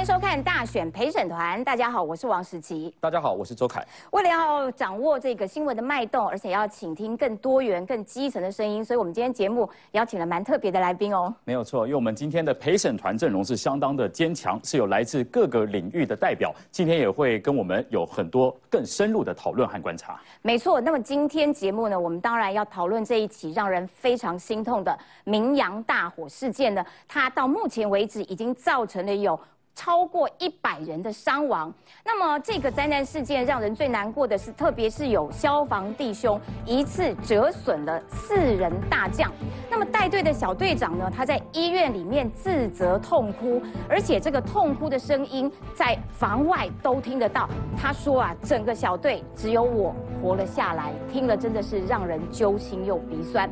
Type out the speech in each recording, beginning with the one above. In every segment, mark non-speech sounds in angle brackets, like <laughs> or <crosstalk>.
迎收看大选陪审团。大家好，我是王时琪。大家好，我是周凯。为了要掌握这个新闻的脉动，而且要倾听更多元、更基层的声音，所以我们今天节目邀请了蛮特别的来宾哦。没有错，因为我们今天的陪审团阵容是相当的坚强，是有来自各个领域的代表，今天也会跟我们有很多更深入的讨论和观察。没错，那么今天节目呢，我们当然要讨论这一起让人非常心痛的明阳大火事件呢。它到目前为止已经造成了有。超过一百人的伤亡。那么这个灾难事件让人最难过的是，特别是有消防弟兄一次折损了四人大将。那么带队的小队长呢，他在医院里面自责痛哭，而且这个痛哭的声音在房外都听得到。他说啊，整个小队只有我活了下来，听了真的是让人揪心又鼻酸。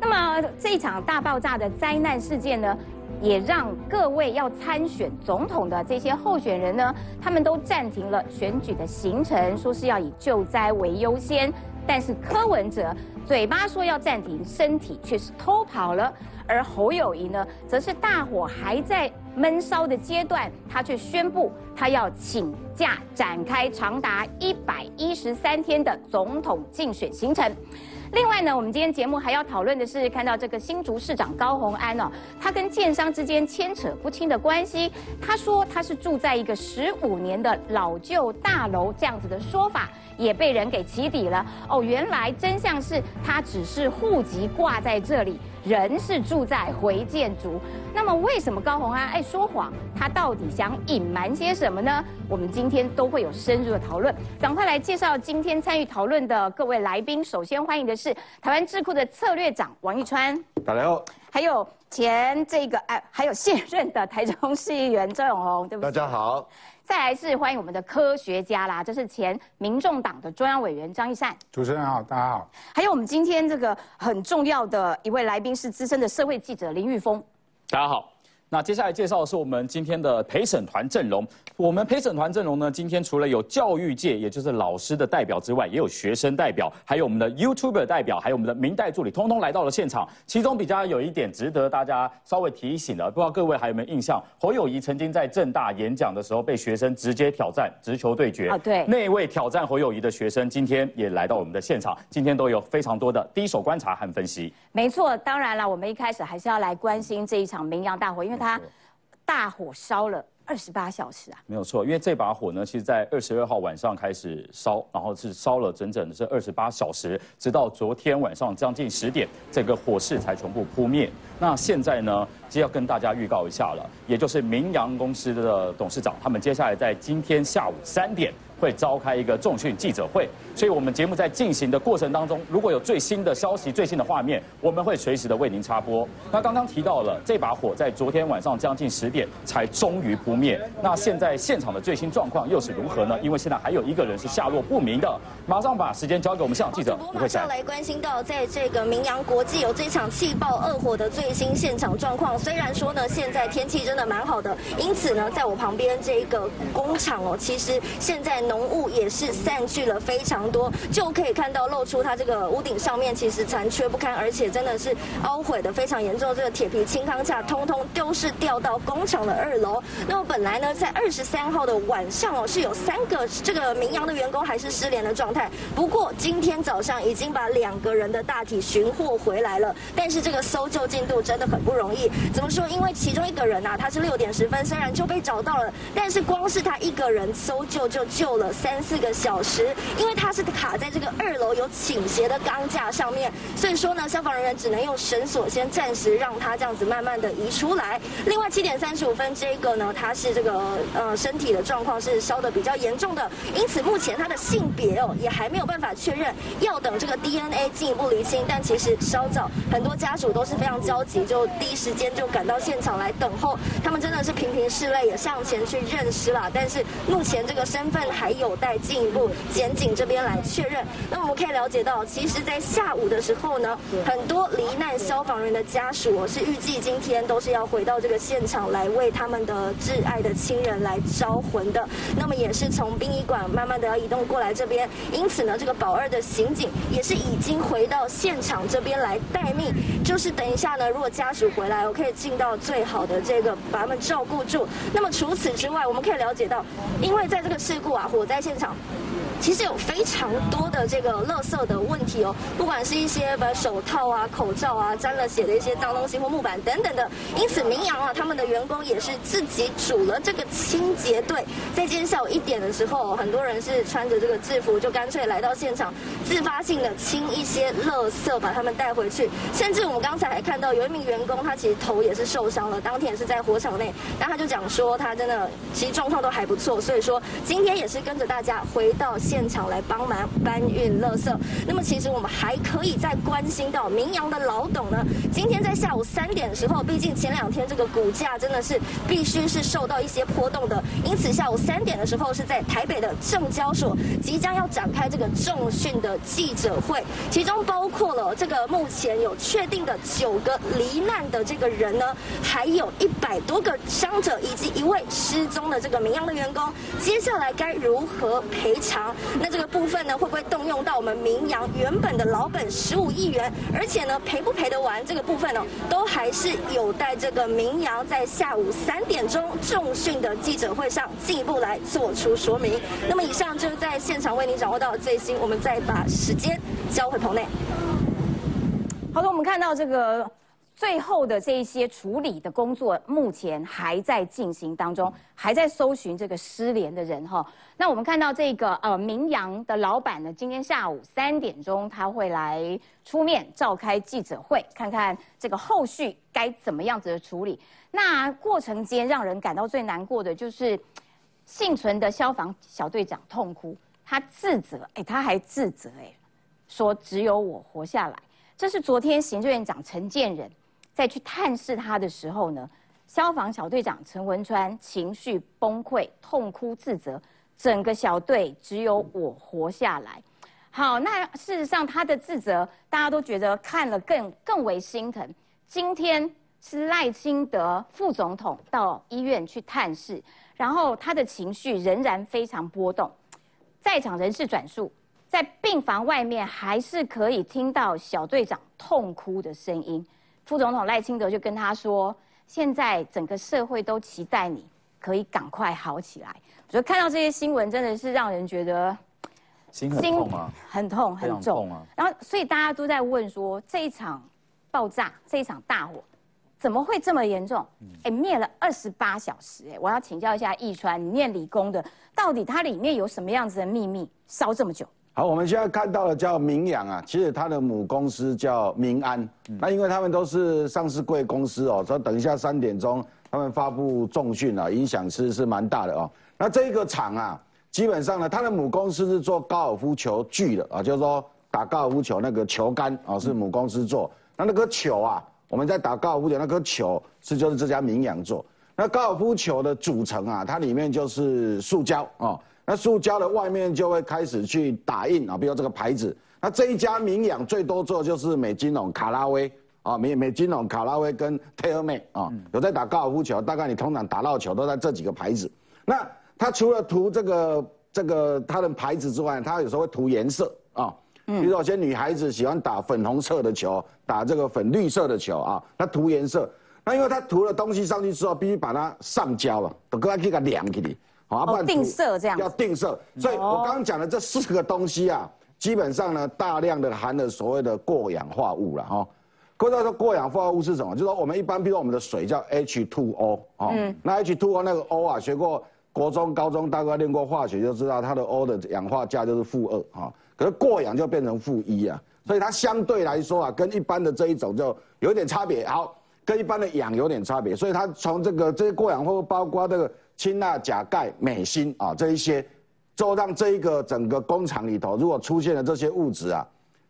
那么这一场大爆炸的灾难事件呢？也让各位要参选总统的这些候选人呢，他们都暂停了选举的行程，说是要以救灾为优先。但是柯文哲嘴巴说要暂停，身体却是偷跑了。而侯友谊呢，则是大火还在闷烧的阶段，他却宣布他要请假展开长达一百一十三天的总统竞选行程。另外呢，我们今天节目还要讨论的是，看到这个新竹市长高鸿安哦，他跟建商之间牵扯不清的关系。他说他是住在一个十五年的老旧大楼，这样子的说法也被人给起底了。哦，原来真相是他只是户籍挂在这里。人是住在回建筑，那么为什么高鸿安爱说谎？他到底想隐瞒些什么呢？我们今天都会有深入的讨论。赶快来介绍今天参与讨论的各位来宾。首先欢迎的是台湾智库的策略长王玉川，大家好。还有前这个哎，还有现任的台中市议员周永红，对不对？大家好。再来是欢迎我们的科学家啦，这是前民众党的中央委员张义善。主持人好，大家好。还有我们今天这个很重要的一位来宾是资深的社会记者林玉峰。大家好。那接下来介绍的是我们今天的陪审团阵容。我们陪审团阵容呢，今天除了有教育界，也就是老师的代表之外，也有学生代表，还有我们的 YouTuber 代表，还有我们的明代助理，通通来到了现场。其中比较有一点值得大家稍微提醒的，不知道各位还有没有印象？侯友谊曾经在正大演讲的时候，被学生直接挑战，直球对决。啊，对。那位挑战侯友谊的学生，今天也来到我们的现场。今天都有非常多的第一手观察和分析。没错，当然了，我们一开始还是要来关心这一场明阳大火，因为它。大火烧了二十八小时啊！没有错，因为这把火呢，其实在二十二号晚上开始烧，然后是烧了整整的是二十八小时，直到昨天晚上将近十点，这个火势才全部扑灭。那现在呢，就要跟大家预告一下了，也就是明阳公司的董事长，他们接下来在今天下午三点。会召开一个重讯记者会，所以我们节目在进行的过程当中，如果有最新的消息、最新的画面，我们会随时的为您插播。那刚刚提到了这把火在昨天晚上将近十点才终于扑灭，那现在现场的最新状况又是如何呢？因为现在还有一个人是下落不明的，马上把时间交给我们现场记者吴会山。来关心到在这个明阳国际有这场气爆恶火的最新现场状况。虽然说呢，现在天气真的蛮好的，因此呢，在我旁边这个工厂哦，其实现在。浓雾也是散去了非常多，就可以看到露出它这个屋顶上面其实残缺不堪，而且真的是凹毁的非常严重。这个铁皮轻钢架通通都是掉到工厂的二楼。那么本来呢，在二十三号的晚上哦，是有三个这个明阳的员工还是失联的状态。不过今天早上已经把两个人的大体寻获回来了，但是这个搜救进度真的很不容易。怎么说？因为其中一个人呐，他是六点十分虽然就被找到了，但是光是他一个人搜救就救。了三四个小时，因为它是卡在这个二楼有倾斜的钢架上面，所以说呢，消防人员只能用绳索先暂时让它这样子慢慢的移出来。另外七点三十五分这个呢，它是这个呃身体的状况是烧的比较严重的，因此目前它的性别哦也还没有办法确认，要等这个 DNA 进一步厘清。但其实稍早很多家属都是非常焦急，就第一时间就赶到现场来等候，他们真的是频频拭泪，也上前去认尸了。但是目前这个身份还。还有待进一步检警这边来确认。那我们可以了解到，其实，在下午的时候呢，很多罹难消防员的家属我是预计今天都是要回到这个现场来为他们的挚爱的亲人来招魂的。那么也是从殡仪馆慢慢的要移动过来这边，因此呢，这个保二的刑警也是已经回到现场这边来待命，就是等一下呢，如果家属回来，我可以尽到最好的这个把他们照顾住。那么除此之外，我们可以了解到，因为在这个事故啊，我在现场。其实有非常多的这个垃圾的问题哦，不管是一些把手套啊、口罩啊沾了血的一些脏东西或木板等等的，因此明阳啊，他们的员工也是自己组了这个清洁队，在今天下午一点的时候，很多人是穿着这个制服，就干脆来到现场，自发性的清一些垃圾，把他们带回去。甚至我们刚才还看到有一名员工，他其实头也是受伤了，当天也是在火场内，但他就讲说他真的其实状况都还不错，所以说今天也是跟着大家回到。现场来帮忙搬运垃圾。那么，其实我们还可以再关心到明阳的老董呢。今天在下午三点的时候，毕竟前两天这个股价真的是必须是受到一些波动的，因此下午三点的时候是在台北的证交所即将要展开这个重讯的记者会，其中包括了这个目前有确定的九个罹难的这个人呢，还有一百多个伤者以及一位失踪的这个明阳的员工，接下来该如何赔偿？那这个部分呢，会不会动用到我们明阳原本的老本十五亿元？而且呢，赔不赔得完这个部分呢，都还是有待这个明阳在下午三点钟重讯的记者会上进一步来做出说明。那么以上就是在现场为您掌握到的最新，我们再把时间交回棚内。好的，我们看到这个。最后的这一些处理的工作，目前还在进行当中，还在搜寻这个失联的人哈。那我们看到这个呃明阳的老板呢，今天下午三点钟他会来出面召开记者会，看看这个后续该怎么样子的处理。那过程间让人感到最难过的就是幸存的消防小队长痛哭，他自责，哎，他还自责哎，说只有我活下来。这是昨天行政院长陈建仁。在去探视他的时候呢，消防小队长陈文川情绪崩溃，痛哭自责，整个小队只有我活下来。好，那事实上他的自责，大家都觉得看了更更为心疼。今天是赖清德副总统到医院去探视，然后他的情绪仍然非常波动。在场人士转述，在病房外面还是可以听到小队长痛哭的声音。副总统赖清德就跟他说：“现在整个社会都期待你可以赶快好起来。”我觉得看到这些新闻，真的是让人觉得心很痛啊，很痛很重啊。然后，所以大家都在问说：这一场爆炸，这一场大火，怎么会这么严重？哎，灭了二十八小时，哎，我要请教一下易川，你念理工的，到底它里面有什么样子的秘密，烧这么久？好，我们现在看到的叫明阳啊，其实它的母公司叫明安。那因为他们都是上市贵公司哦，所以等一下三点钟他们发布重讯啊，影响是是蛮大的哦。那这个厂啊，基本上呢，它的母公司是做高尔夫球具的啊，就是说打高尔夫球那个球杆啊，是母公司做。那那个球啊，我们在打高尔夫球那颗球是就是这家明阳做。那高尔夫球的组成啊，它里面就是塑胶啊。那塑胶的外面就会开始去打印啊，比如这个牌子。那这一家名养最多做就是美金龙、卡拉威啊，美美金龙、卡拉威跟 TaylorMade 啊，有在打高尔夫球，大概你通常打到球都在这几个牌子。那它除了涂这个这个它的牌子之外，它有时候会涂颜色啊，比如说有些女孩子喜欢打粉红色的球，打这个粉绿色的球啊，它涂颜色。那因为它涂了东西上去之后，必须把它上胶了，都搁它给它晾起来。好，不然定色这样要定色，所以我刚刚讲的这四个东西啊，基本上呢，大量的含了所谓的过氧化物了哈。各位知道过氧化物是什么？就是说我们一般，比如说我们的水叫 H2O 哦，那 H2O 那个 O 啊，学过国中、高中大概练过化学就知道，它的 O 的氧化价就是负二哈。可是过氧就变成负一啊，所以它相对来说啊，跟一般的这一种就有点差别。好，跟一般的氧有点差别，所以它从这个这些过氧化物，包括这个。氢钠钾钙镁锌啊，这一些，就让这一个整个工厂里头，如果出现了这些物质啊，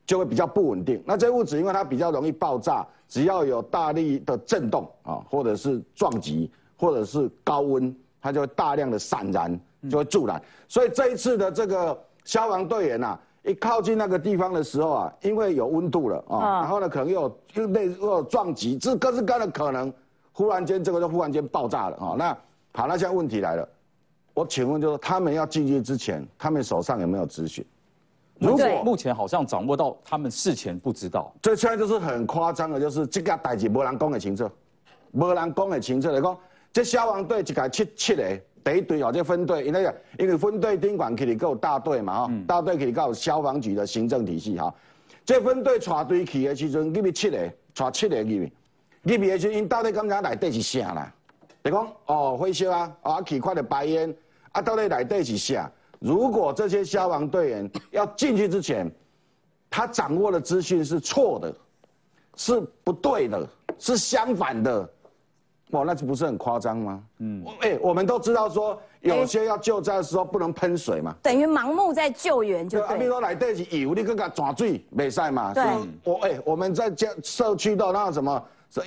就会比较不稳定。那这物质因为它比较容易爆炸，只要有大力的震动啊，或者是撞击，或者是高温，它就会大量的散燃，就会助燃。所以这一次的这个消防队员呐，一靠近那个地方的时候啊，因为有温度了啊，然后呢可能又有又类又有撞击，这各式各样的可能，忽然间这个就忽然间爆炸了啊。那好，那现在问题来了，我请问就是他们要进去之前，他们手上有没有止血？如果目前好像掌握到他们事前不知道，这现在就是很夸张的，就是这个代志没人讲的清楚，没人讲的清楚来讲，这消防队一个七七个第一队哦，这分队，因为因为分队宾馆起里够大队嘛哈，大队起里有消防局的行政体系哈，这分队带队去的时阵，入面七个，带七个入面，入面的时候因到底感觉内底是啥啦？就讲哦，火烧啊，啊起快的白烟，啊到底来底是啥？如果这些消防队员要进去之前，他掌握的资讯是错的，是不对的，是相反的，哇，那不是很夸张吗？嗯，哎，我们都知道说，有些要救灾的时候不能喷水嘛，等于盲目在救援就对。比如说来得是油，你更加转水，没晒嘛。对。我哎，我们在家社区的那什么，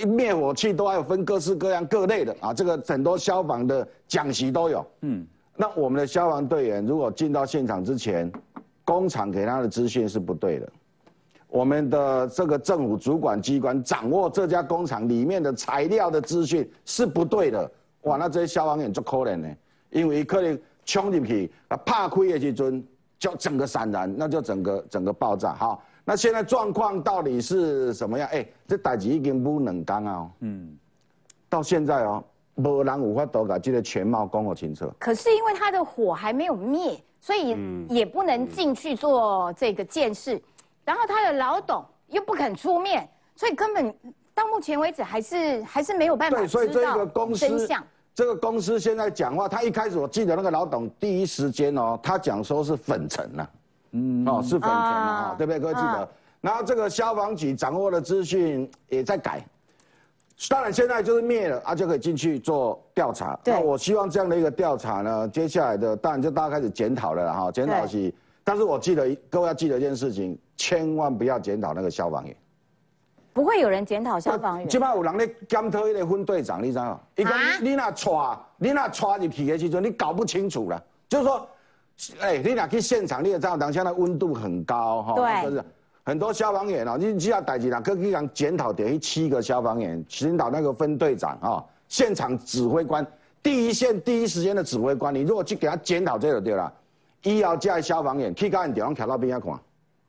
灭火器都还有分各式各样各类的啊，这个很多消防的讲习都有。嗯。那我们的消防队员如果进到现场之前，工厂给他的资讯是不对的，我们的这个政府主管机关掌握这家工厂里面的材料的资讯是不对的，哇，那这些消防员就可怜呢，因为可能冲进去啊，怕亏的时阵就整个散燃，那就整个整个爆炸。好，那现在状况到底是什么样？哎，这代志已经不能干啊，嗯，到现在哦。无人无法度把这个全貌讲我清楚。可是因为它的火还没有灭，所以也不能进去做这个监视。然后他的老董又不肯出面，所以根本到目前为止还是还是没有办法知道真相。这个公司现在讲话，他一开始我记得那个老董第一时间哦，他讲说是粉尘呐，嗯，哦是粉尘嘛，对不对？各位记得。然后这个消防局掌握的资讯也在改。当然，现在就是灭了啊，就可以进去做调查。那我希望这样的一个调查呢，接下来的当然就大家开始检讨了哈。检讨是，但是我记得各位要记得一件事情，千万不要检讨那个消防员。不会有人检讨消防员。起码有人咧检讨一个分队长，你知道吗？一个你那抓，你那抓入去的时候，你搞不清楚了。就是说，哎，你俩去现场，你也知道当下的温度很高哈。对。很多消防员哦，你只要逮起来，可以讲检讨等于七个消防员，领导那个分队长啊，现场指挥官，第一线第一时间的指挥官，你如果去给他检讨这个对了，医疗界消防员，去到地方调到边看，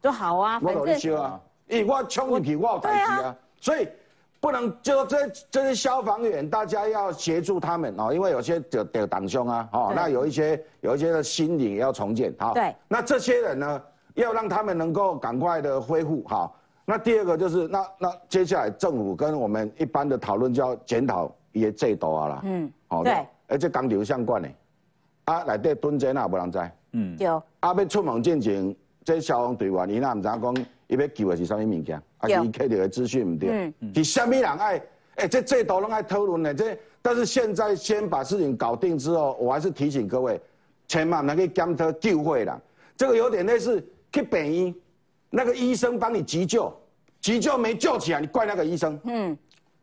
就好啊，我努力修啊，咦，我冲进去，我有代志啊，所以不能就这这些消防员，大家要协助他们哦，因为有些得得党兄啊，哦，那有一些有一些的心理要重建，好，对，那这些人呢？要让他们能够赶快的恢复好。那第二个就是那那接下来政府跟我们一般的讨论就要检讨也最多啊啦。嗯，好对。而且刚流相关的，啊内底蹲在那无人知。嗯，有。啊要出门进前，这消防队员伊那唔知讲伊要救的是啥物物件，啊伊摕到的资讯唔对。嗯是虾米人爱？哎，这这都拢爱讨论的这，但是现在先把事情搞定之后，我还是提醒各位，千万能够检讨救会啦。这个有点类似。去病医，那个医生帮你急救，急救没救起来，你怪那个医生。嗯，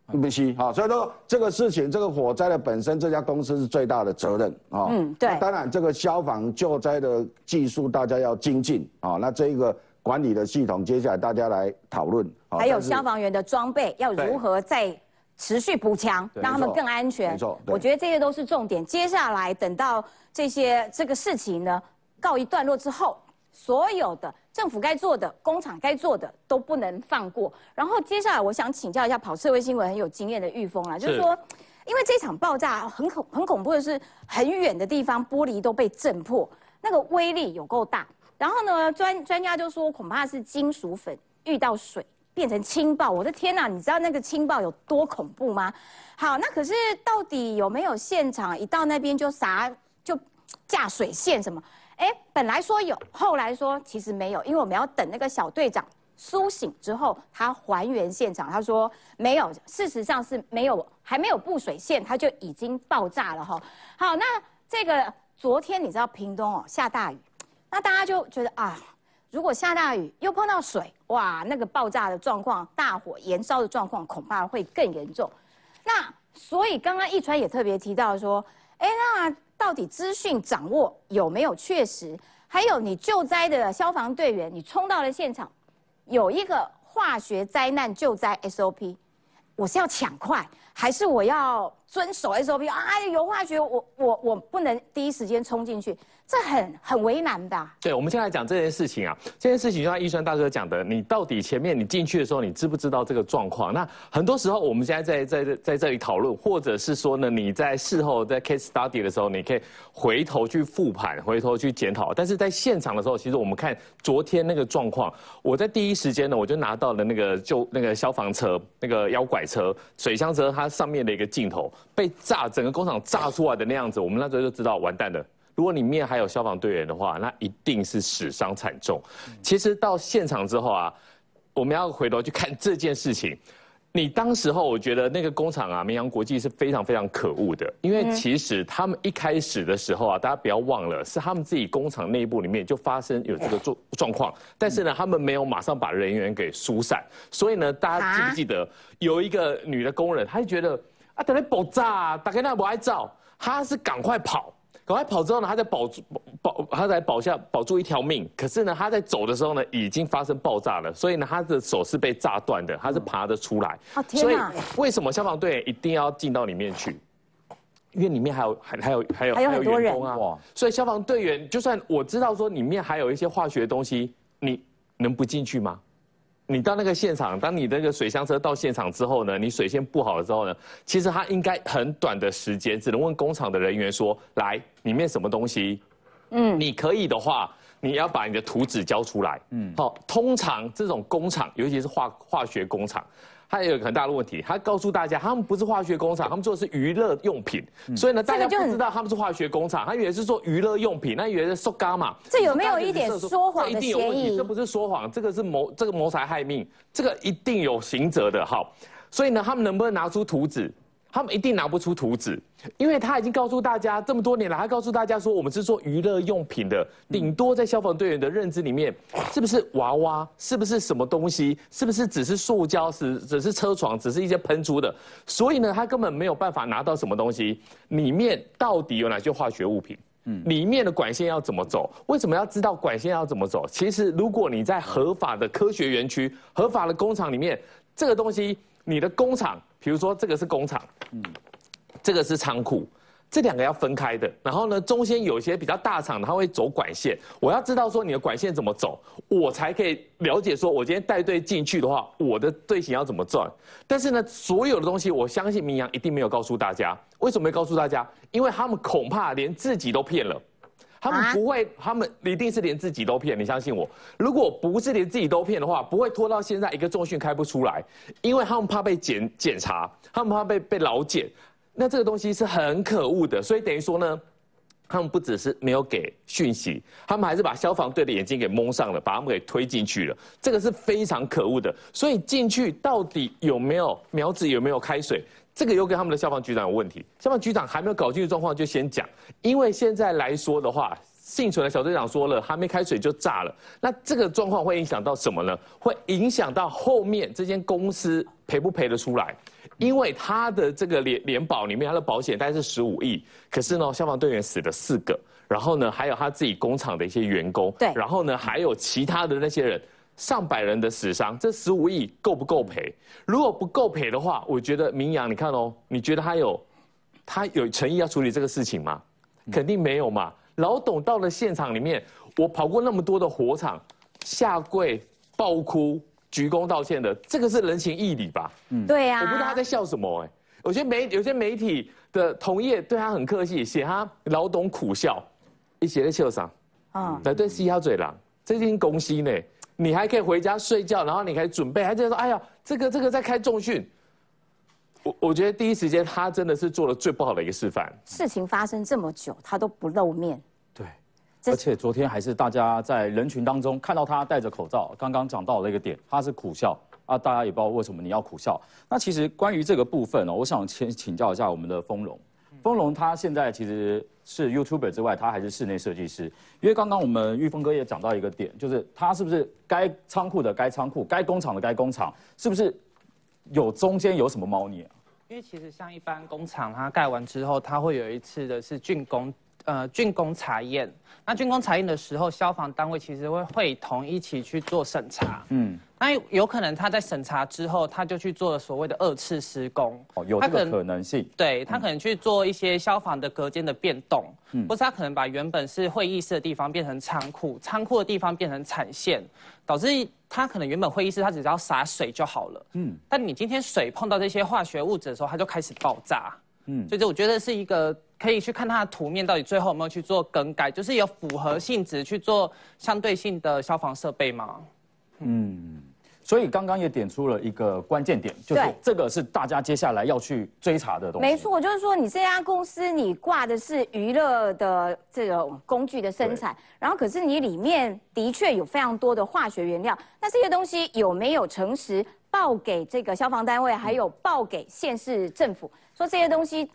不是好，所以说这个事情，这个火灾的本身，这家公司是最大的责任啊。嗯，对。当然，这个消防救灾的技术大家要精进啊。那这一个管理的系统，接下来大家来讨论。还有消防员的装备要如何再持续补强，让他们更安全。没错，我觉得这些都是重点。接下来等到这些这个事情呢告一段落之后。所有的政府该做的、工厂该做的都不能放过。然后接下来，我想请教一下跑社会新闻很有经验的玉峰啊，就是说，因为这场爆炸很恐很恐怖的是，很远的地方玻璃都被震破，那个威力有够大。然后呢，专专家就说，恐怕是金属粉遇到水变成氢爆。我的天哪，你知道那个氢爆有多恐怖吗？好，那可是到底有没有现场一到那边就啥就架水线什么？哎，本来说有，后来说其实没有，因为我们要等那个小队长苏醒之后，他还原现场。他说没有，事实上是没有，还没有布水线，他就已经爆炸了哈。好，那这个昨天你知道屏东哦下大雨，那大家就觉得啊，如果下大雨又碰到水，哇，那个爆炸的状况、大火燃烧的状况恐怕会更严重。那所以刚刚一川也特别提到说，哎，那。到底资讯掌握有没有确实？还有你救灾的消防队员，你冲到了现场，有一个化学灾难救灾 SOP，我是要抢快，还是我要遵守 SOP？啊，有化学，我我我不能第一时间冲进去。这很很为难的。对，我们现在讲这件事情啊，这件事情就像易川大哥讲的，你到底前面你进去的时候，你知不知道这个状况？那很多时候我们现在在在在这里讨论，或者是说呢，你在事后在 case study 的时候，你可以回头去复盘，回头去检讨。但是在现场的时候，其实我们看昨天那个状况，我在第一时间呢，我就拿到了那个就那个消防车那个腰拐车、水箱车，它上面的一个镜头被炸，整个工厂炸出来的那样子，我们那时候就知道完蛋了。如果里面还有消防队员的话，那一定是死伤惨重。其实到现场之后啊，我们要回头去看这件事情。你当时候，我觉得那个工厂啊，明阳国际是非常非常可恶的，因为其实他们一开始的时候啊，大家不要忘了，是他们自己工厂内部里面就发生有这个状状况，但是呢，他们没有马上把人员给疏散，所以呢，大家记不记得有一个女的工人，她就觉得啊，等来爆炸，大概那不爱照，她是赶快跑。赶快跑之后呢，他在保住保，他在保下保住一条命。可是呢，他在走的时候呢，已经发生爆炸了，所以呢，他的手是被炸断的，他是爬得出来。哦天所以为什么消防队员一定要进到里面去？因为里面还有还还有还有还有很多人员工啊，所以消防队员就算我知道说里面还有一些化学东西，你能不进去吗？你到那个现场，当你那个水箱车到现场之后呢，你水线布好了之后呢，其实他应该很短的时间，只能问工厂的人员说：“来，里面什么东西？嗯，你可以的话，你要把你的图纸交出来。嗯，好，通常这种工厂，尤其是化化学工厂。它有一个很大的问题，它告诉大家，他们不是化学工厂，他们做的是娱乐用品，所以呢，大家不知道他们是化学工厂，他以为是做娱乐用品，那以为是塑胶嘛。这有没有一点说谎的嫌疑？这不是说谎，这个是谋这个谋财害命，这个一定有刑责的。好，所以呢，他们能不能拿出图纸？他们一定拿不出图纸，因为他已经告诉大家这么多年了，他告诉大家说我们是做娱乐用品的，顶多在消防队员的认知里面，是不是娃娃？是不是什么东西？是不是只是塑胶？是只是车床？只是一些喷出的？所以呢，他根本没有办法拿到什么东西，里面到底有哪些化学物品？嗯，里面的管线要怎么走？为什么要知道管线要怎么走？其实如果你在合法的科学园区、合法的工厂里面，这个东西。你的工厂，比如说这个是工厂，嗯，这个是仓库，这两个要分开的。然后呢，中间有一些比较大厂，它会走管线。我要知道说你的管线怎么走，我才可以了解说，我今天带队进去的话，我的队形要怎么转。但是呢，所有的东西，我相信明阳一定没有告诉大家。为什么没告诉大家？因为他们恐怕连自己都骗了。他们不会，他们一定是连自己都骗。你相信我，如果不是连自己都骗的话，不会拖到现在一个重训开不出来，因为他们怕被检检查，他们怕被被老检。那这个东西是很可恶的，所以等于说呢，他们不只是没有给讯息，他们还是把消防队的眼睛给蒙上了，把他们给推进去了。这个是非常可恶的。所以进去到底有没有苗子，有没有开水？这个又跟他们的消防局长有问题，消防局长还没有搞清楚状况就先讲，因为现在来说的话，幸存的小队长说了，还没开水就炸了，那这个状况会影响到什么呢？会影响到后面这间公司赔不赔得出来？因为他的这个联联保里面，他的保险大概是十五亿，可是呢，消防队员死了四个，然后呢，还有他自己工厂的一些员工，对，然后呢，还有其他的那些人。上百人的死伤，这十五亿够不够赔？如果不够赔的话，我觉得明阳，你看哦，你觉得他有他有诚意要处理这个事情吗？肯定没有嘛。老董到了现场里面，我跑过那么多的火场，下跪、爆哭、鞠躬道歉的，这个是人情义理吧？嗯，对呀。我不知道他在笑什么哎。有些媒有些媒体的同业对他很客气，写他老董苦笑，一写在笑上。啊，来对嘻哈嘴狼，这件恭喜呢。你还可以回家睡觉，然后你可以准备，还在说：“哎呀，这个这个在开重训。”我我觉得第一时间他真的是做了最不好的一个示范。事情发生这么久，他都不露面。对，而且昨天还是大家在人群当中看到他戴着口罩。刚刚讲到了一个点，他是苦笑啊，大家也不知道为什么你要苦笑。那其实关于这个部分呢，我想先请教一下我们的丰荣。丰龙他现在其实是 YouTuber 之外，他还是室内设计师。因为刚刚我们玉峰哥也讲到一个点，就是他是不是该仓库的该仓库，该工厂的该工厂，是不是有中间有什么猫腻啊？因为其实像一般工厂，它盖完之后，它会有一次的是竣工呃竣工查验。那竣工查验的时候，消防单位其实会会同一起去做审查。嗯，那有可能他在审查之后，他就去做了所谓的二次施工。哦，有这个可能性。对他可能去做一些消防的隔间的变动，嗯，或是他可能把原本是会议室的地方变成仓库，仓库的地方变成产线，导致他可能原本会议室他只要洒水就好了。嗯，但你今天水碰到这些化学物质的时候，它就开始爆炸。嗯，所以这我觉得是一个可以去看它的图面，到底最后有没有去做更改，就是有符合性质去做相对性的消防设备吗？嗯，所以刚刚也点出了一个关键点，就是这个是大家接下来要去追查的东西。没错，就是说你这家公司你挂的是娱乐的这种工具的生产，然后可是你里面的确有非常多的化学原料，那这些东西有没有诚实报给这个消防单位，还有报给县市政府？说这些东西，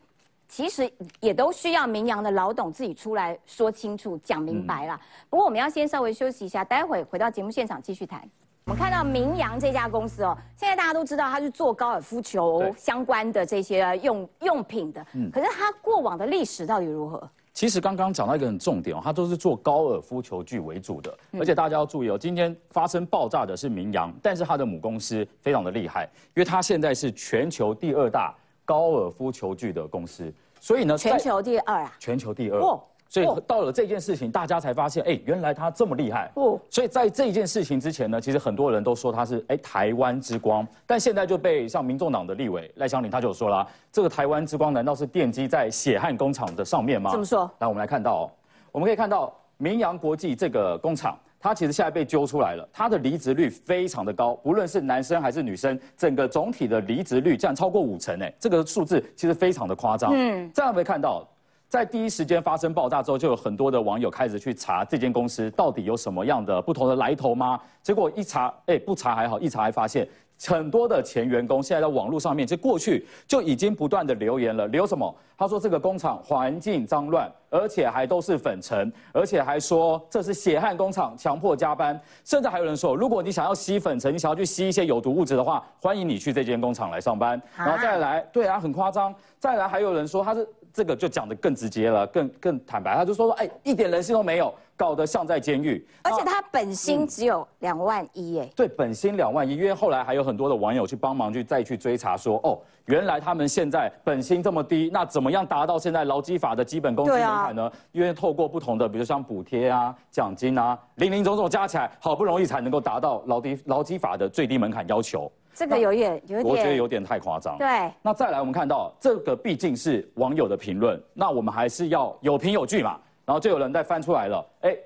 其实也都需要明阳的老董自己出来说清楚、讲明白了。不过我们要先稍微休息一下，待会回到节目现场继续谈。我们看到明阳这家公司哦，现在大家都知道它是做高尔夫球相关的这些用用品的。嗯。可是它过往的历史到底如何？其实刚刚讲到一个很重点哦，它都是做高尔夫球具为主的，而且大家要注意哦，今天发生爆炸的是明阳，但是它的母公司非常的厉害，因为它现在是全球第二大。高尔夫球具的公司，所以呢，全球第二啊，全球第二。哦，所以到了这件事情，大家才发现，哎，原来他这么厉害。哦，所以在这件事情之前呢，其实很多人都说他是哎台湾之光，但现在就被像民众党的立委赖香林他就说了，这个台湾之光难道是奠基在血汗工厂的上面吗？怎么说？来，我们来看到，我们可以看到明阳国际这个工厂。它其实现在被揪出来了，他的离职率非常的高，不论是男生还是女生，整个总体的离职率竟然超过五成，哎，这个数字其实非常的夸张。嗯，这样没看到，在第一时间发生爆炸之后，就有很多的网友开始去查这间公司到底有什么样的不同的来头吗？结果一查，哎，不查还好，一查还发现。很多的前员工现在在网络上面，就过去就已经不断的留言了，留什么？他说这个工厂环境脏乱，而且还都是粉尘，而且还说这是血汗工厂，强迫加班，甚至还有人说，如果你想要吸粉尘，你想要去吸一些有毒物质的话，欢迎你去这间工厂来上班。然后再来，对啊，很夸张。再来还有人说他是这个就讲的更直接了，更更坦白，他就说说，哎，一点人性都没有。搞得像在监狱，而且他本薪只有两万一耶。对，本薪两万一，因为后来还有很多的网友去帮忙去再去追查，说哦，原来他们现在本薪这么低，那怎么样达到现在劳基法的基本工资门槛呢？因为透过不同的，比如像补贴啊、奖金啊，零零总总加起来，好不容易才能够达到劳基劳基法的最低门槛要求。这个有点有点，我觉得有点太夸张。对。那再来，我们看到这个毕竟是网友的评论，那我们还是要有凭有据嘛。然后就有人在翻出来了，哎。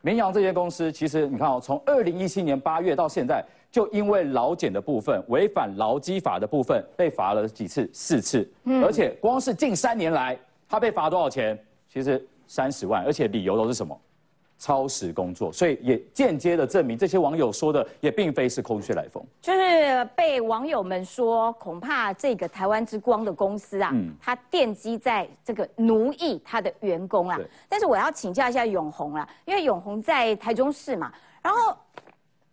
绵阳这些公司，其实你看哦，从二零一七年八月到现在，就因为劳检的部分违反劳基法的部分，被罚了几次？四次。嗯。而且光是近三年来，他被罚多少钱？其实三十万，而且理由都是什么？超时工作，所以也间接的证明这些网友说的也并非是空穴来风。就是被网友们说，恐怕这个台湾之光的公司啊，它奠基在这个奴役他的员工啊。但是我要请教一下永红啊，因为永红在台中市嘛，然后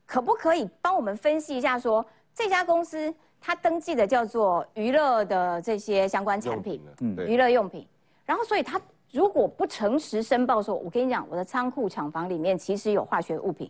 可不可以帮我们分析一下，说这家公司它登记的叫做娱乐的这些相关产品，嗯，娱乐用品，然后所以它。如果不诚实申报说，我跟你讲，我的仓库厂房里面其实有化学物品，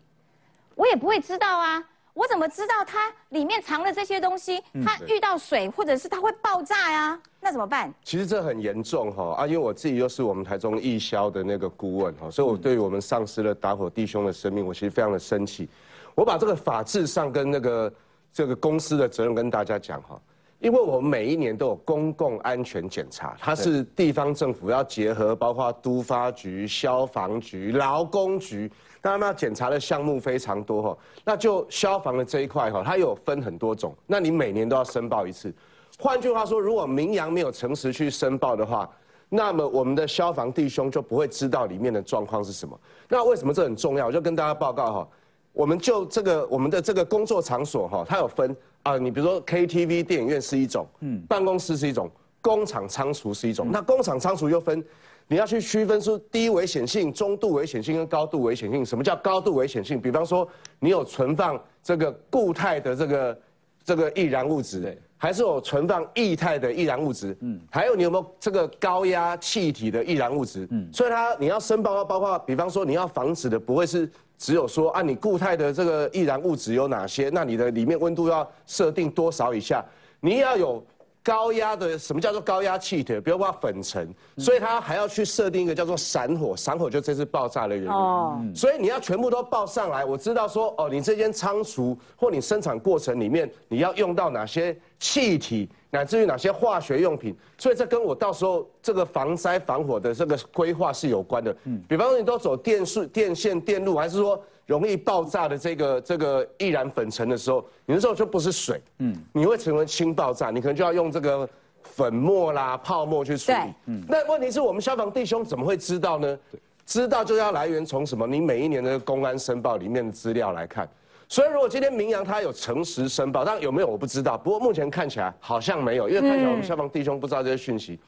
我也不会知道啊。我怎么知道它里面藏了这些东西？它遇到水或者是它会爆炸呀？那怎么办？其实这很严重哈啊，因为我自己又是我们台中义销的那个顾问哈，所以我对于我们丧失了打火弟兄的生命，我其实非常的生气。我把这个法制上跟那个这个公司的责任跟大家讲哈。因为我们每一年都有公共安全检查，它是地方政府要结合，包括都发局、消防局、劳工局，当然要检查的项目非常多哈。那就消防的这一块哈，它有分很多种，那你每年都要申报一次。换句话说，如果明阳没有诚实去申报的话，那么我们的消防弟兄就不会知道里面的状况是什么。那为什么这很重要？我就跟大家报告哈，我们就这个我们的这个工作场所哈，它有分。啊，你比如说 KTV 电影院是一种，嗯，办公室是一种，工厂仓储是一种。那工厂仓储又分，你要去区分出低危险性、中度危险性跟高度危险性。什么叫高度危险性？比方说你有存放这个固态的这个这个易燃物质，还是有存放液态的易燃物质，嗯，还有你有没有这个高压气体的易燃物质，嗯，所以它你要申报，包括比方说你要防止的不会是只有说啊你固态的这个易燃物质有哪些，那你的里面温度要设定多少以下，你要有。高压的什么叫做高压气体？比如说粉尘，所以它还要去设定一个叫做闪火，闪火就这次爆炸的原因。哦，所以你要全部都报上来。我知道说，哦，你这间仓储或你生产过程里面，你要用到哪些气体，乃至于哪些化学用品。所以这跟我到时候这个防灾防火的这个规划是有关的。嗯，比方说你都走电速电线电路，还是说？容易爆炸的这个这个易燃粉尘的时候，你那时候就不是水，嗯，你会成为氢爆炸，你可能就要用这个粉末啦、泡沫去处理。嗯，那问题是我们消防弟兄怎么会知道呢？知道就要来源从什么？你每一年的公安申报里面的资料来看。所以如果今天明阳他有诚实申报，但有没有我不知道。不过目前看起来好像没有，因为看起来我们消防弟兄不知道这些讯息。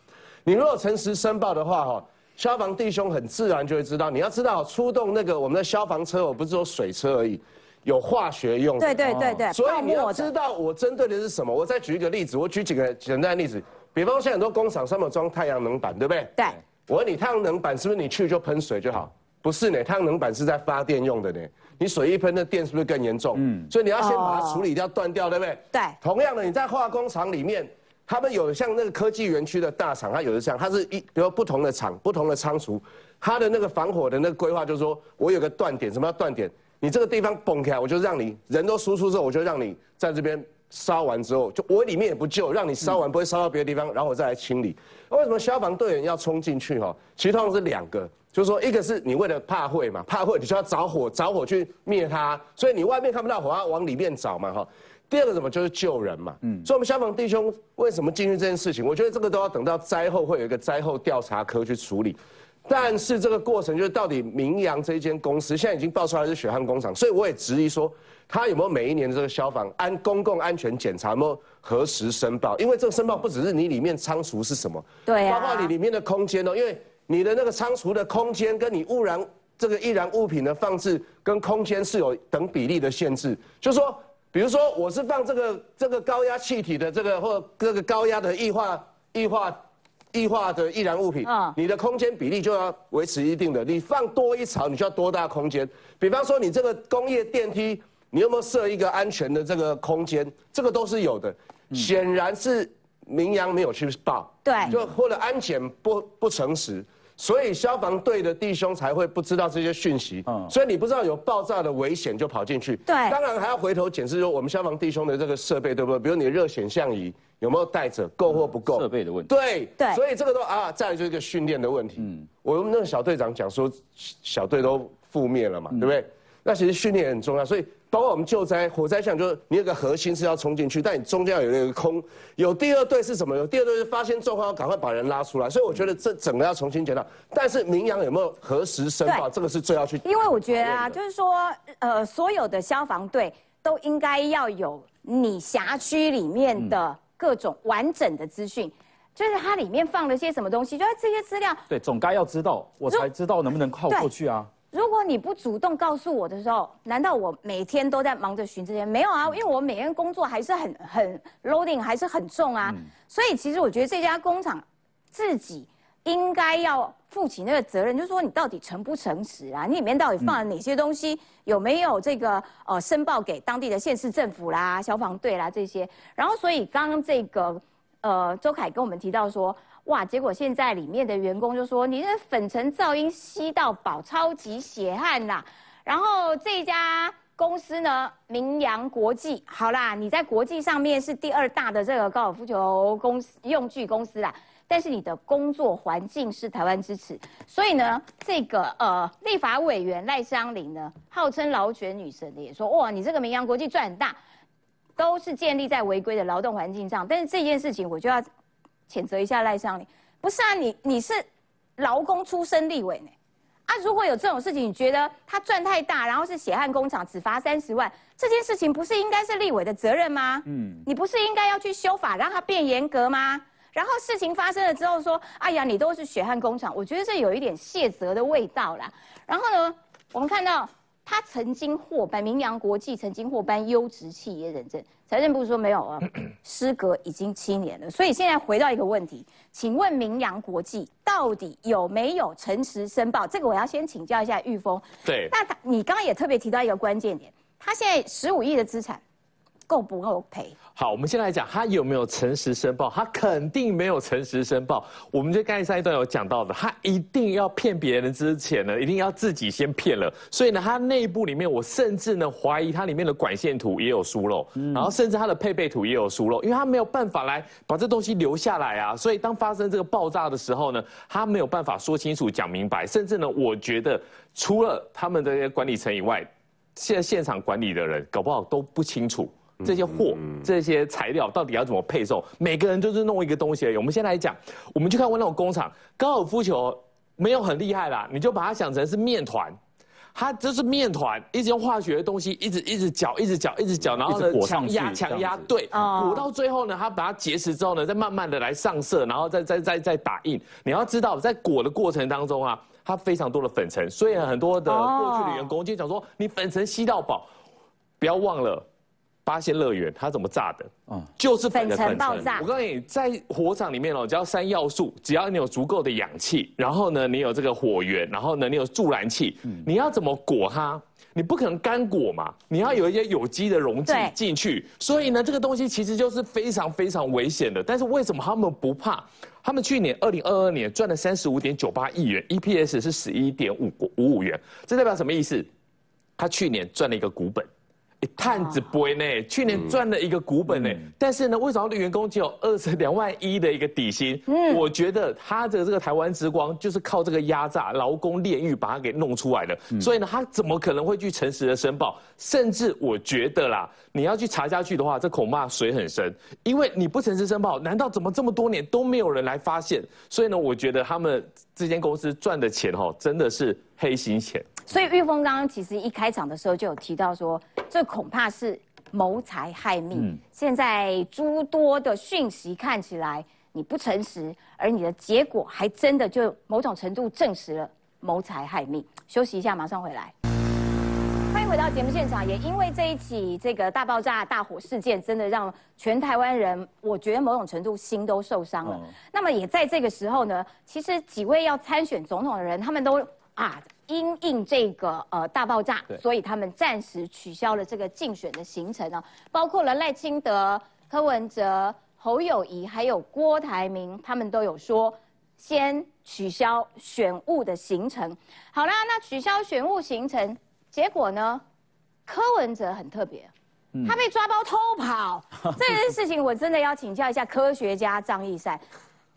你如果诚实申报的话，哈。消防弟兄很自然就会知道，你要知道出动那个我们的消防车，我不是说水车而已，有化学用。对对对对。所以你要知道我针对的是什么。我再举一个例子，我举几个简单的例子。比方现在很多工厂上面装太阳能板，对不对？对。我问你，太阳能板是不是你去就喷水就好？不是呢，太阳能板是在发电用的呢。你水一喷，那电是不是更严重？嗯。所以你要先把它处理掉、断掉，对不对？对。同样的，你在化工厂里面。他们有像那个科技园区的大厂，它有的像，它是一比如不同的厂、不同的仓储，它的那个防火的那个规划就是说，我有个断点，什么叫断点？你这个地方崩开，我就让你人都输出之后，我就让你在这边烧完之后，就我里面也不救，让你烧完不会烧到别的地方，然后我再来清理。为什么消防队员要冲进去？哈，其实通常是两个，就是说，一个是你为了怕会嘛，怕会你就要着火，着火去灭它，所以你外面看不到火，要往里面找嘛，哈。第二个什么就是救人嘛，嗯，所以我们消防弟兄为什么进去这件事情？我觉得这个都要等到灾后会有一个灾后调查科去处理，但是这个过程就是到底明阳这一间公司现在已经爆出来是血汗工厂，所以我也质疑说他有没有每一年的这个消防安公共安全检查有没有核实申报？因为这个申报不只是你里面仓储是什么，对包括你里面的空间哦，因为你的那个仓储的空间跟你污染这个易燃物品的放置跟空间是有等比例的限制，就是说。比如说，我是放这个这个高压气体的这个或这个高压的液化液化液化的易燃物品，啊，你的空间比例就要维持一定的。你放多一槽，你就要多大空间？比方说，你这个工业电梯，你有没有设一个安全的这个空间？这个都是有的。显然是明阳没有去报，对，就或者安检不不诚实。所以消防队的弟兄才会不知道这些讯息，嗯，所以你不知道有爆炸的危险就跑进去，对，当然还要回头检视说我们消防弟兄的这个设备对不对？比如你的热显像仪有没有带着，够或不够？设备的问题。对对，所以这个都啊，再来就是一个训练的问题。嗯，我们那个小队长讲说，小队都覆灭了嘛，对不对？那其实训练很重要，所以。包括我们救灾、火灾像，就是你有个核心是要冲进去，但你中间有一个空，有第二队是什么？有第二队是发现状况要赶快把人拉出来，所以我觉得这整个要重新检讨。但是明阳有没有核实申报？这个是最要去。因为我觉得啊，就是说，呃，所有的消防队都应该要有你辖区里面的各种完整的资讯，就是它里面放了些什么东西，就是这些资料。对，总该要知道，我才知道能不能靠过去啊。如果你不主动告诉我的时候，难道我每天都在忙着寻这些？没有啊，因为我每天工作还是很很 loading，还是很重啊。所以其实我觉得这家工厂自己应该要负起那个责任，就是说你到底诚不诚实啊？你里面到底放了哪些东西？有没有这个呃申报给当地的县市政府啦、消防队啦这些？然后所以刚刚这个呃周凯跟我们提到说。哇！结果现在里面的员工就说：“你这粉尘噪音吸到饱，超级血汗啦。”然后这家公司呢，明阳国际，好啦，你在国际上面是第二大的这个高尔夫球公司用具公司啦，但是你的工作环境是台湾支持，所以呢，这个呃立法委员赖香林呢，号称劳权女神的也说：“哇，你这个明阳国际赚很大，都是建立在违规的劳动环境上。”但是这件事情，我就要。谴责一下赖尚林，不是啊，你你是劳工出身立委呢，啊，如果有这种事情，你觉得他赚太大，然后是血汗工厂只罚三十万，这件事情不是应该是立委的责任吗？嗯，你不是应该要去修法让他变严格吗？然后事情发生了之后说，哎呀，你都是血汗工厂，我觉得这有一点卸责的味道啦。然后呢，我们看到他曾经获颁明阳国际曾经获颁优质企业认证。财政部说没有啊，<clears throat> 失格已经七年了。所以现在回到一个问题，请问明阳国际到底有没有诚实申报？这个我要先请教一下玉峰。对，那他你刚刚也特别提到一个关键点，他现在十五亿的资产够不够赔？好，我们先来讲他有没有诚实申报，他肯定没有诚实申报。我们就刚才上一段有讲到的，他一定要骗别人之前呢，一定要自己先骗了。所以呢，他内部里面，我甚至呢怀疑它里面的管线图也有疏漏，然后甚至它的配备图也有疏漏，因为他没有办法来把这东西留下来啊。所以当发生这个爆炸的时候呢，他没有办法说清楚、讲明白，甚至呢，我觉得除了他们的管理层以外，现在现场管理的人搞不好都不清楚。这些货、这些材料到底要怎么配送？每个人就是弄一个东西而已。我们先来讲，我们去看过那种工厂，高尔夫球没有很厉害啦，你就把它想成是面团，它就是面团，一直用化学的东西，一直一直搅，一直搅，一直搅，然后呢一直裹上强压去强压，对，哦裹到最后呢，它把它结实之后呢，再慢慢的来上色，然后再再再再打印。你要知道，在裹的过程当中啊，它非常多的粉尘，所以很多的哦过去的员工就讲说，你粉尘吸到饱，不要忘了。八仙乐园它怎么炸的？嗯就是粉尘尘爆炸我告诉你，在火场里面哦，只要三要素，只要你有足够的氧气，然后呢，你有这个火源，然后呢，你有助燃气，嗯你要怎么裹它？你不可能干裹嘛，你要有一些有机的溶剂进去。所以呢，这个东西其实就是非常非常危险的。但是为什么他们不怕？他们去年二零二二年赚了三十五点九八亿元，EPS 是十一点五五五元，这代表什么意思？他去年赚了一个股本。一探子不会呢，去年赚了一个股本呢，但是呢，为什么员工只有二十 <laughs> 两万一的一个底薪？嗯，我觉得他的这个台湾之光就是靠这个压榨、劳工炼狱把他给弄出来的，所以呢，他怎么可能会去诚实的申报？甚至我觉得啦，你要去查下去的话，这恐怕水很深，因为你不诚实申报，难道怎么这么多年都没有人来发现？所以呢，我觉得他们这间公司赚的钱哈，真的是黑心钱。所以玉峰刚刚其实一开场的时候就有提到说，这恐怕是谋财害命。嗯现在诸多的讯息看起来你不诚实，而你的结果还真的就某种程度证实了谋财害命。休息一下，马上回来。欢迎回到节目现场。也因为这一起这个大爆炸、大火事件，真的让全台湾人，我觉得某种程度心都受伤了。嗯那么也在这个时候呢，其实几位要参选总统的人，他们都啊因应这个呃大爆炸，所以他们暂时取消了这个竞选的行程呢，包括了赖清德、柯文哲、侯友谊还有郭台铭，他们都有说先取消选务的行程。好啦，那取消选务行程，结果呢，柯文哲很特别。他被抓包偷跑 <laughs> 这件事情，我真的要请教一下科学家张义善，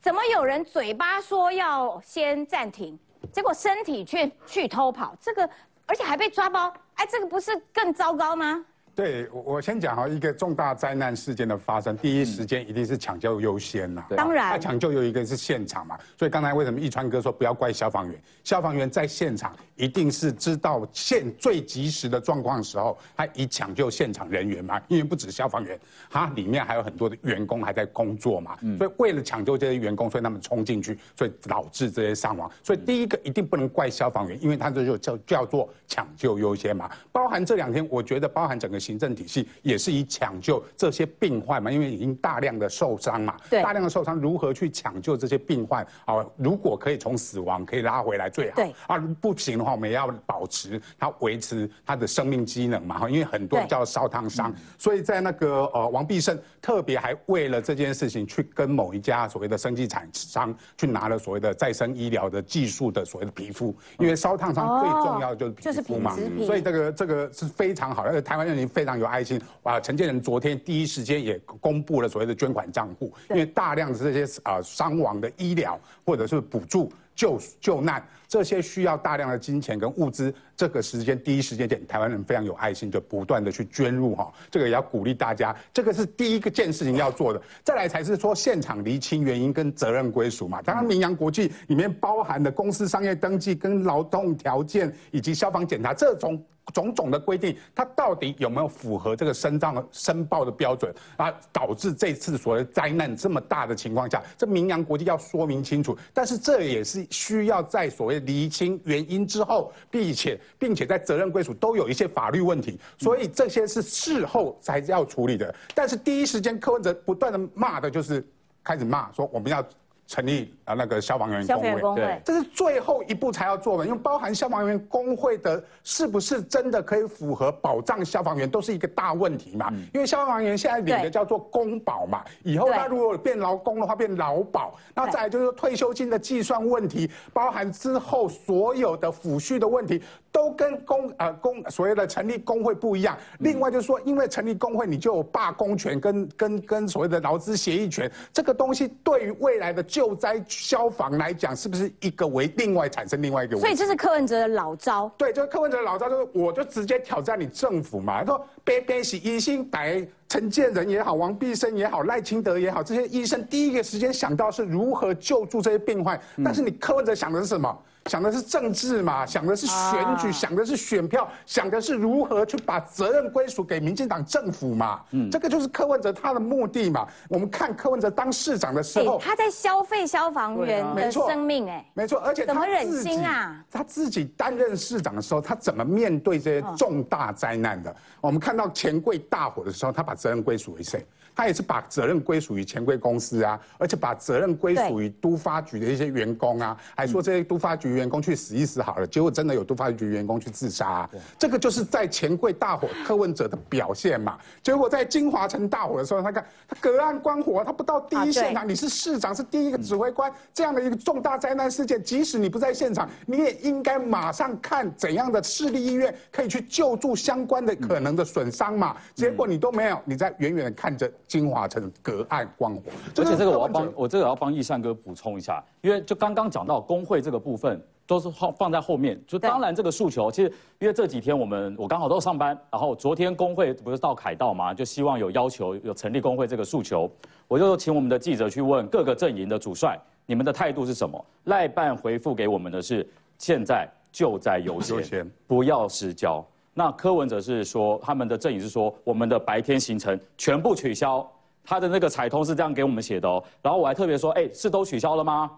怎么有人嘴巴说要先暂停，结果身体却去偷跑？这个而且还被抓包，哎，这个不是更糟糕吗？对，我我先讲哈，一个重大灾难事件的发生，第一时间一定是抢救优先呐、对当然那抢救有一个是现场嘛，所以刚才为什么一川哥说不要怪消防员？消防员在现场一定是知道现最及时的状况的时候，他以抢救现场人员嘛，因为不止消防员，他里面还有很多的员工还在工作嘛，所以为了抢救这些员工，所以他们冲进去，所以导致这些伤亡。所以第一个一定不能怪消防员，因为他这就叫叫做抢救优先嘛。包含这两天，我觉得包含整个行政体系也是以抢救这些病患嘛，因为已经大量的受伤嘛，对大量的受伤，如何去抢救这些病患啊？如果可以从死亡可以拉回来最好，对啊，不行的话，我们也要保持它维持它的生命机能嘛，哈，因为很多对叫烧烫伤，所以在那个呃王必胜特别还为了这件事情去跟某一家所谓的生技厂商去拿了所谓的再生医疗的技术的所谓的皮肤，因为烧烫伤最重要的就是就是皮肤嘛所以这个这个是非常好的，而且台湾人民非常有爱心啊！陈建仁昨天第一时间也公布了所谓的捐款账户，因为大量的这些啊伤亡的医疗或者是补助。救救难这些需要大量的金钱跟物资，这个时间第一时间点，台湾人非常有爱心，就不断的去捐入哈，这个也要鼓励大家，这个是第一个件事情要做的，再来才是说现场厘清原因跟责任归属嘛。当然，明阳国际里面包含的公司商业登记跟劳动条件以及消防检查这种。种种的规定，它到底有没有符合这个申账申报的标准啊？导致这次所谓灾难这么大的情况下，这名扬国际要说明清楚。但是这也是需要在所谓厘清原因之后，并且并且在责任归属都有一些法律问题，所以这些是事后才要处理的。但是第一时间柯文哲不断的骂的就是开始骂说我们要。成立啊那个消防员工会，工会，这是最后一步才要做的，因为包含消防员工会的是不是真的可以符合保障消防员，都是一个大问题嘛。因为消防员现在领的叫做公保嘛，以后他如果变劳工的话变劳保，那再来就是退休金的计算问题，包含之后所有的抚恤的问题。都跟工呃工所谓的成立工会不一样。另外就是说，因为成立工会，你就有罢工权跟跟跟所谓的劳资协议权。这个东西对于未来的救灾消防来讲，是不是一个为另外产生另外一个？所以这是柯文哲的老招。对，就是柯文哲的老招，就是我就直接挑战你政府嘛。他说，别别是医生，白陈建仁也好，王必生也好，赖清德也好，这些医生第一个时间想到是如何救助这些病患。但是你柯文哲想的是什么？想的是政治嘛，想的是选举，想的是选票，想的是如何去把责任归属给民进党政府嘛。嗯，这个就是柯文哲他的目的嘛。我们看柯文哲当市长的时候，他在消费消防员的生命，哎，没错，而且怎么忍心啊？他自己担任市长的时候，他怎么面对这些重大灾难的？我们看到钱柜大火的时候，他把责任归属为谁？他也是把责任归属于钱柜公司啊，而且把责任归属于都发局的一些员工啊，还说这些都发局员工去死一死好了，结果真的有都发局员工去自杀，这个就是在钱柜大火柯文哲的表现嘛。结果在金华城大火的时候，他看他隔岸观火，他不到第一现场，你是市长是第一个指挥官，这样的一个重大灾难事件，即使你不在现场，你也应该马上看怎样的市立医院可以去救助相关的可能的损伤嘛。结果你都没有，你在远远的看着。金华城隔岸观火，而且这个我要帮我这个要帮易善哥补充一下，因为就刚刚讲到工会这个部分都是放放在后面，就当然这个诉求其实因为这几天我们我刚好都上班，然后昨天工会不是到凯道嘛，就希望有要求有成立工会这个诉求，我就请我们的记者去问各个阵营的主帅，你们的态度是什么？赖办回复给我们的是现在就在优先，不要失焦。那柯文哲是说，他们的阵营是说，我们的白天行程全部取消。他的那个彩通是这样给我们写的哦。然后我还特别说，哎，是都取消了吗？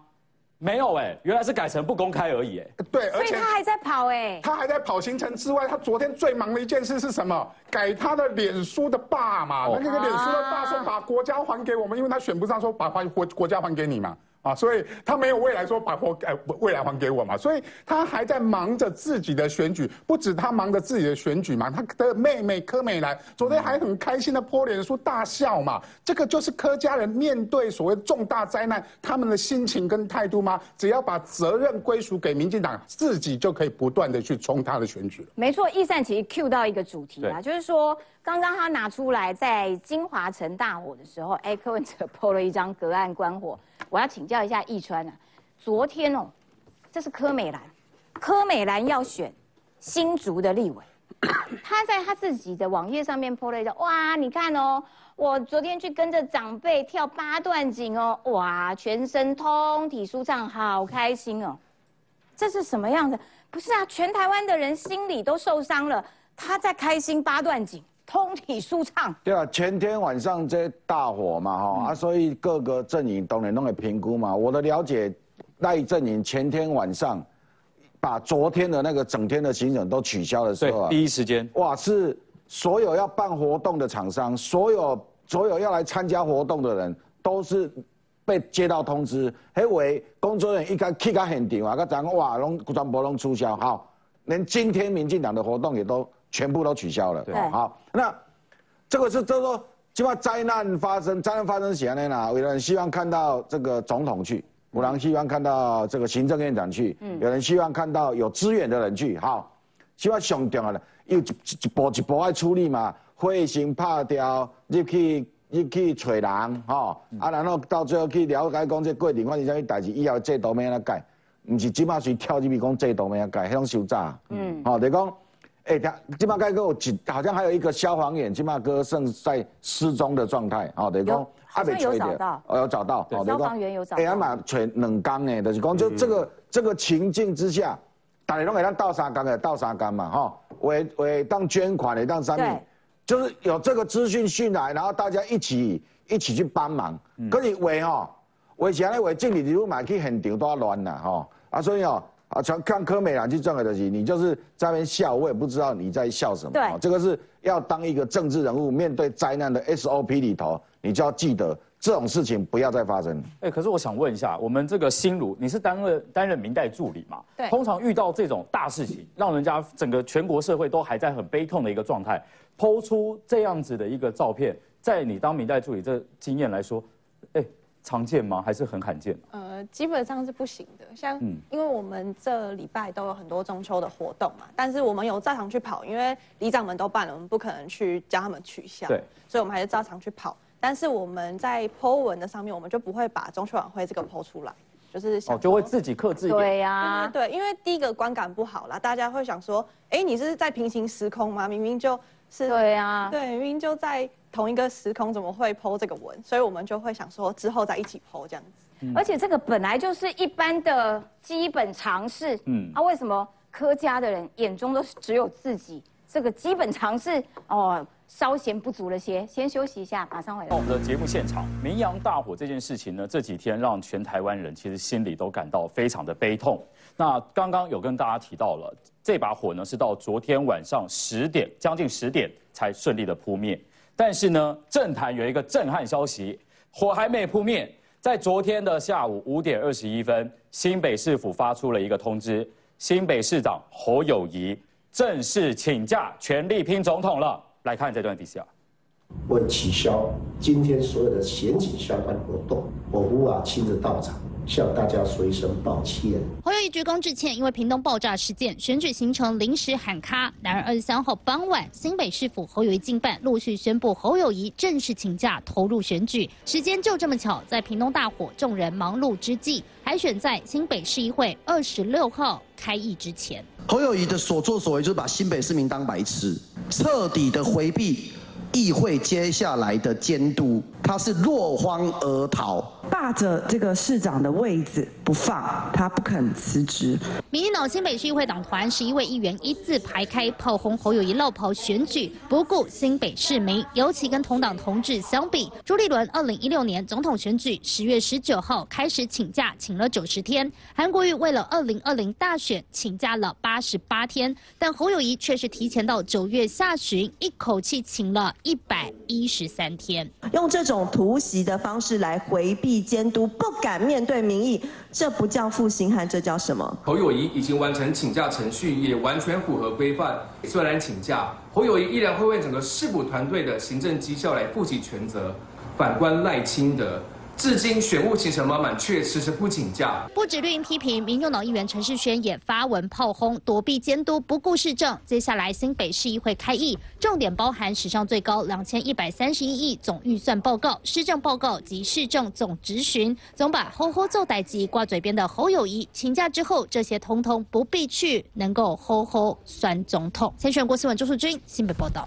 没有哎，原来是改成不公开而已哎。对，而且他还在跑哎。他还在跑行程之外，他昨天最忙的一件事是什么？改他的脸书的爸嘛。那个脸书的爸说把国家还给我们，因为他选不上，说把还国国家还给你嘛。啊，所以他没有未来说把货呃未来还给我嘛，所以他还在忙着自己的选举，不止他忙着自己的选举嘛，他的妹妹柯美兰昨天还很开心的泼脸书大笑嘛，这个就是柯家人面对所谓重大灾难他们的心情跟态度吗？只要把责任归属给民进党，自己就可以不断的去冲他的选举了。没错，易善其实 Q 到一个主题啊，就是说刚刚他拿出来在金华城大火的时候，哎，柯文哲 <laughs> 泼了一张隔岸观火。我要请教一下易川啊，昨天哦，这是柯美兰，柯美兰要选新竹的立委，<coughs> 他在他自己的网页上面 po 了一个，哇，你看哦，我昨天去跟着长辈跳八段锦哦，哇，全身通体舒畅，好开心哦，这是什么样的？不是啊，全台湾的人心里都受伤了，他在开心八段锦。通体舒畅。对啊，前天晚上这大火嘛，哈啊，所以各个阵营都能弄个评估嘛。我的了解，赖阵营前天晚上把昨天的那个整天的行程都取消的时候啊，第一时间哇，是所有要办活动的厂商，所有所有要来参加活动的人，都是被接到通知，迄位工作人员一个去到现场啊，个讲哇，拢全部拢取消，好，连今天民进党的活动也都。全部都取消了。对，好，那这个是就说，起码灾难发生，灾难发生前呢，有人希望看到这个总统去，有人希望看到这个行政院长去，嗯有人希望看到有资源的人去。好，希望上重要的，又一一步一步爱处理嘛，火星拍掉，入去入去找人，哈，啊，然后到最后去了解讲这过程发生啥物代志，以后制度要安怎改，唔是即马随跳入去讲制度要安怎改，迄种收诈。嗯，好，就讲。哎，他金马哥哥，我几好像还有一个消防员，金马哥正在失踪的状态，哦，等于讲还没找到，哦，有找到，消防员有找到，哎，阿嘛找两缸诶，就是讲就这个这个情境之下，大家拢给他倒三缸的，倒三缸嘛，哈，为为当捐款的当上面，就是有这个资讯讯来，然后大家一起一起去帮忙。可是为哈，为啥呢？为政治人物买去现场多乱呐哈啊，所以哦。啊，像看柯美兰去赚的东西，你就是在那边笑，我也不知道你在笑什么。对，这个是要当一个政治人物，面对灾难的 SOP 里头，你就要记得这种事情不要再发生。哎，可是我想问一下，我们这个新儒，你是担任担任明代助理嘛？对。通常遇到这种大事情，让人家整个全国社会都还在很悲痛的一个状态，抛出这样子的一个照片，在你当明代助理这经验来说，哎。常见吗？还是很罕见？呃，基本上是不行的。像，因为我们这礼拜都有很多中秋的活动嘛，但是我们有照常去跑，因为里长们都办了，我们不可能去叫他们取消。对，所以我们还是照常去跑。但是我们在 Po 文的上面，我们就不会把中秋晚会这个 Po 出来，就是哦，就会自己克制一点。对呀，对，因为第一个观感不好啦，大家会想说，哎，你是在平行时空吗？明明就是，对呀，对，明明就在。同一个时空怎么会剖这个文？所以我们就会想说之后再一起剖这样子。而且这个本来就是一般的基本常识。嗯，啊，为什么柯家的人眼中都只有自己？这个基本常识哦，稍嫌不足了些。先休息一下，马上回来。我们的节目现场，明阳大火这件事情呢，这几天让全台湾人其实心里都感到非常的悲痛。那刚刚有跟大家提到了，这把火呢是到昨天晚上十点，将近十点才顺利的扑灭。但是呢，政坛有一个震撼消息，火还没扑灭，在昨天的下午五点二十一分，新北市府发出了一个通知，新北市长侯友谊正式请假，全力拼总统了。来看这段 D C R，我取消今天所有的选举相关活动，我无法亲自到场。向大家说一声抱歉。侯友谊鞠躬致歉，因为屏东爆炸事件，选举行程临时喊卡。然而二十三号傍晚，新北市府侯友谊经办陆续宣布，侯友谊正式请假投入选举。时间就这么巧，在屏东大火，众人忙碌之际，还选在新北市议会二十六号开议之前。侯友谊的所作所为，就是把新北市民当白痴，彻底的回避议会接下来的监督，他是落荒而逃。霸着这个市长的位置不放，他不肯辞职。民进党新北市议会党团十一位议员一字排开炮轰侯友谊落跑选举，不顾新北市民，尤其跟同党同志相比，朱立伦二零一六年总统选举十月十九号开始请假，请了九十天；韩国瑜为了二零二零大选请假了八十八天，但侯友谊却是提前到九月下旬，一口气请了一百一十三天，用这种突袭的方式来回避。监督不敢面对民意，这不叫负心汉，这叫什么？侯友谊已经完成请假程序，也完全符合规范。虽然请假，侯友谊依然会为整个市府团队的行政绩效来负起全责。反观赖清德。至今选务行程满满，却迟迟不请假。不止绿营批评，民众党议员陈世轩也发文炮轰，躲避监督，不顾市政。接下来新北市议会开议，重点包含史上最高两千一百三十一亿总预算报告、施政报告及市政总执询，总把吼吼奏代机挂嘴边的侯友谊请假之后，这些通通不必去，能够吼吼酸总统。先选国新闻周淑君新北报道。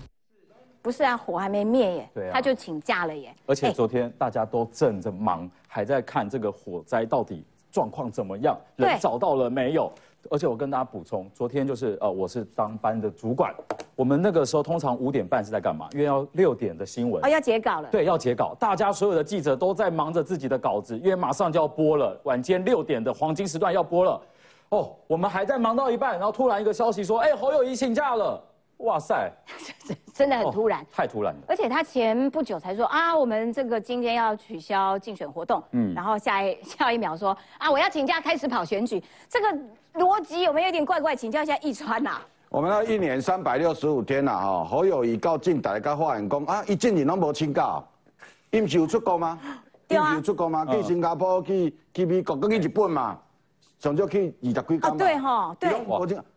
不是啊，火还没灭耶，对啊，他就请假了耶。而且昨天大家都正着忙，还在看这个火灾到底状况怎么样，人找到了没有？而且我跟大家补充，昨天就是呃，我是当班的主管，我们那个时候通常五点半是在干嘛？因为要六点的新闻哦，要截稿了。对，要截稿，大家所有的记者都在忙着自己的稿子，因为马上就要播了，晚间六点的黄金时段要播了。哦，我们还在忙到一半，然后突然一个消息说，哎，侯友谊请假了。哇塞，<laughs> 真的很突然，太突然了。而且他前不久才说啊，我们这个今天要取消竞选活动，嗯，然后下一 <laughs> 下一秒说啊，我要请假开始跑选举，这个逻辑有没有点怪怪？请教一下易川呐。我们那一年三百六十五天呐，哈，侯友谊告进台跟发言讲啊，一进年拢无请假，伊毋是有出国吗？<laughs> 对啊，有出国吗？去新加坡，去去美国，去日本嘛，上少去二十几天嘛。对哈，对。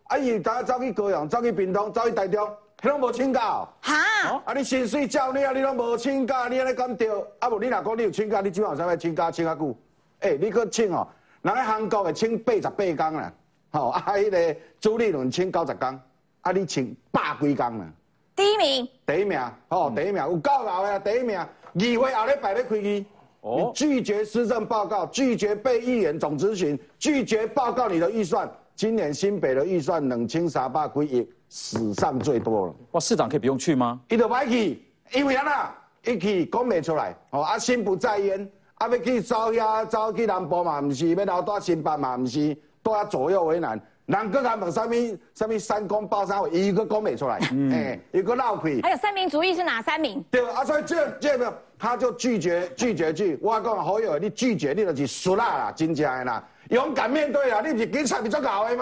啊！伊大家走去高雄，走去屏东，走去台中，迄拢无请假。哈！啊！你薪水照你啊，你拢无请假，你安尼敢对？啊无你若讲你有请假，你今晚上要请假请较久？诶，你去请哦，人喺韩国会请八十八天啦，吼！啊，迄个朱立伦请九十天，啊，你请百几天啦。第一名。第一名，吼，第一名有够老的第一名。二会后礼拜咧开机，你拒绝施政报告，拒绝被议员总咨询，拒绝报告你的预算。今年新北的预算两千三百几亿，史上最多了。哇，市长可以不用去吗？伊就歹去，因为安那一去讲袂出来，哦啊心不在焉，啊要去走遐走去南部嘛，毋是要留在新北嘛，毋是，都啊左右为难。人搁敢问啥物啥物三公报三回，伊搁讲袂出来，哎，伊搁闹开。还有三民主义是哪三名？对啊，所以这这个他就拒绝拒绝拒，我讲好友，你拒绝你就是输啦啦，真正的啦，勇敢面对啊，你不是警察，你做搞的吗？